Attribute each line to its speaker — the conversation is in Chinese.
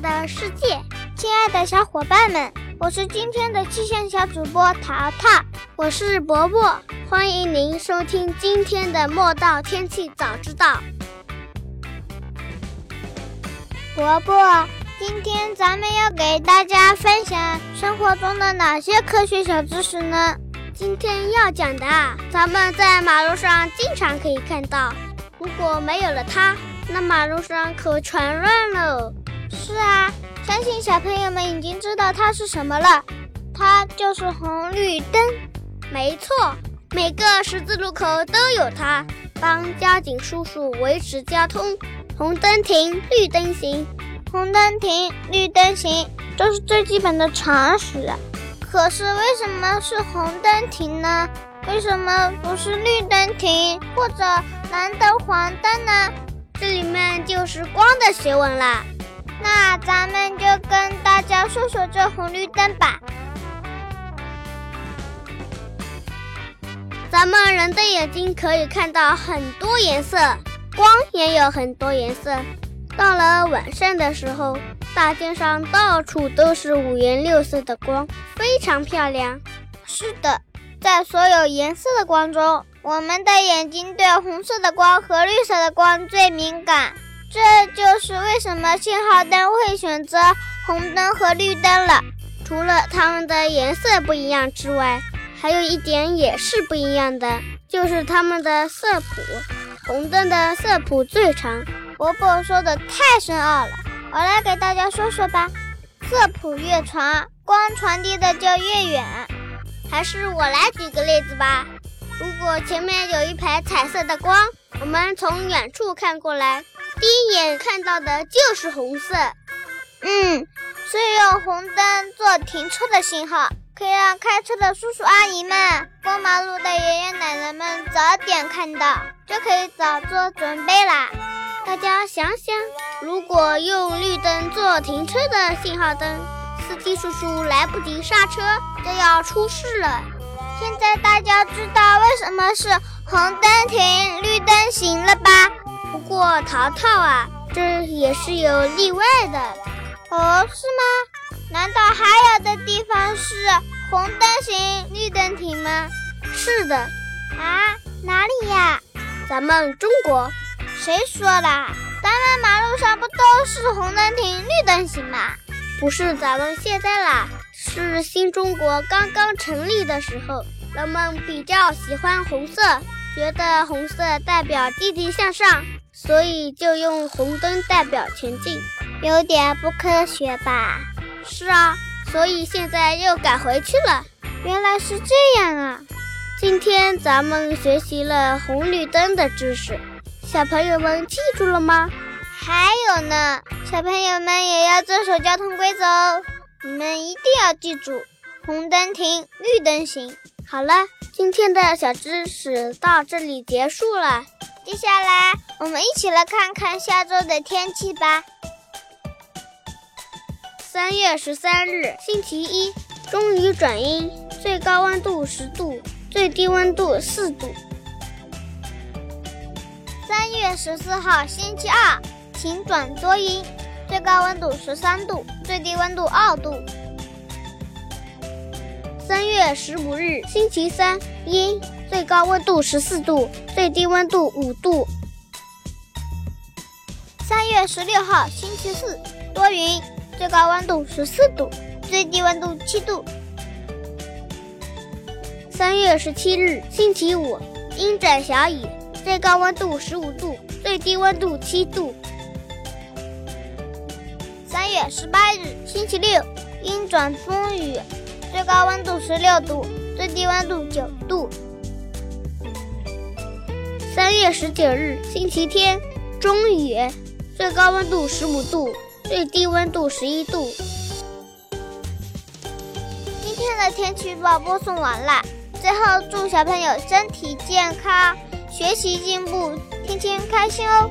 Speaker 1: 的世界，亲爱的小伙伴们，我是今天的气象小主播淘淘，
Speaker 2: 我是伯伯，欢迎您收听今天的《莫道天气早知道》。
Speaker 1: 伯伯，今天咱们要给大家分享生活中的哪些科学小知识呢？
Speaker 2: 今天要讲的，咱们在马路上经常可以看到，如果没有了它，那马路上可全乱了。
Speaker 1: 是啊，相信小朋友们已经知道它是什么了，它就是红绿灯。
Speaker 2: 没错，每个十字路口都有它，帮交警叔叔维持交通。红灯停，绿灯行。
Speaker 1: 红灯停，绿灯行，这是最基本的常识。可是为什么是红灯停呢？为什么不是绿灯停或者蓝灯、黄灯呢？
Speaker 2: 这里面就是光的学问啦。
Speaker 1: 那咱们就跟大家说说这红绿灯吧。
Speaker 2: 咱们人的眼睛可以看到很多颜色，光也有很多颜色。到了晚上的时候，大街上到处都是五颜六色的光，非常漂亮。
Speaker 1: 是的，在所有颜色的光中，我们的眼睛对红色的光和绿色的光最敏感。这就是为什么信号灯会选择红灯和绿灯了。
Speaker 2: 除了它们的颜色不一样之外，还有一点也是不一样的，就是它们的色谱。红灯的色谱最长。
Speaker 1: 伯伯说的太深奥了，我来给大家说说吧。色谱越长，光传递的就越远。
Speaker 2: 还是我来举个例子吧。如果前面有一排彩色的光，我们从远处看过来。第一眼看到的就是红色，
Speaker 1: 嗯，所以用红灯做停车的信号，可以让开车的叔叔阿姨们、过马路的爷爷奶奶们早点看到，就可以早做准备啦。
Speaker 2: 大家想想，如果用绿灯做停车的信号灯，司机叔叔来不及刹车就要出事了。
Speaker 1: 现在大家知道为什么是红灯停，绿灯？
Speaker 2: 过淘淘啊，这也是有例外的
Speaker 1: 哦，是吗？难道还有的地方是红灯行，绿灯停吗？
Speaker 2: 是的，
Speaker 1: 啊，哪里呀？
Speaker 2: 咱们中国。
Speaker 1: 谁说的？咱们马路上不都是红灯停，绿灯行吗？
Speaker 2: 不是咱们现在啦，是新中国刚刚成立的时候，人们比较喜欢红色，觉得红色代表积极向上。所以就用红灯代表前进，
Speaker 1: 有点不科学吧？
Speaker 2: 是啊，所以现在又改回去了。
Speaker 1: 原来是这样啊！
Speaker 2: 今天咱们学习了红绿灯的知识，小朋友们记住了吗？
Speaker 1: 还有呢，小朋友们也要遵守交通规则哦。你们一定要记住，红灯停，绿灯行。
Speaker 2: 好了，今天的小知识到这里结束了。
Speaker 1: 接下来，我们一起来看看下周的天气吧。
Speaker 2: 三月十三日，星期一，终于转阴，最高温度十度，最低温度四度。
Speaker 1: 三月十四号，星期二，晴转多云，最高温度十三度，最低温度二度。
Speaker 2: 三月十五日，星期三，阴。最高温度十四度，最低温度五度。
Speaker 1: 三月十六号，星期四，多云，最高温度十四度，最低温度七度。
Speaker 2: 三月十七日，星期五，阴转小雨，最高温度十五度，最低温度七度。
Speaker 1: 三月十八日，星期六，阴转风雨，最高温度十六度。最低温度九度。三月十九日，星期天，中雨，最高温度十五度，最低温度十一度。今天的天气预报播送完了，最后祝小朋友身体健康，学习进步，天天开心哦！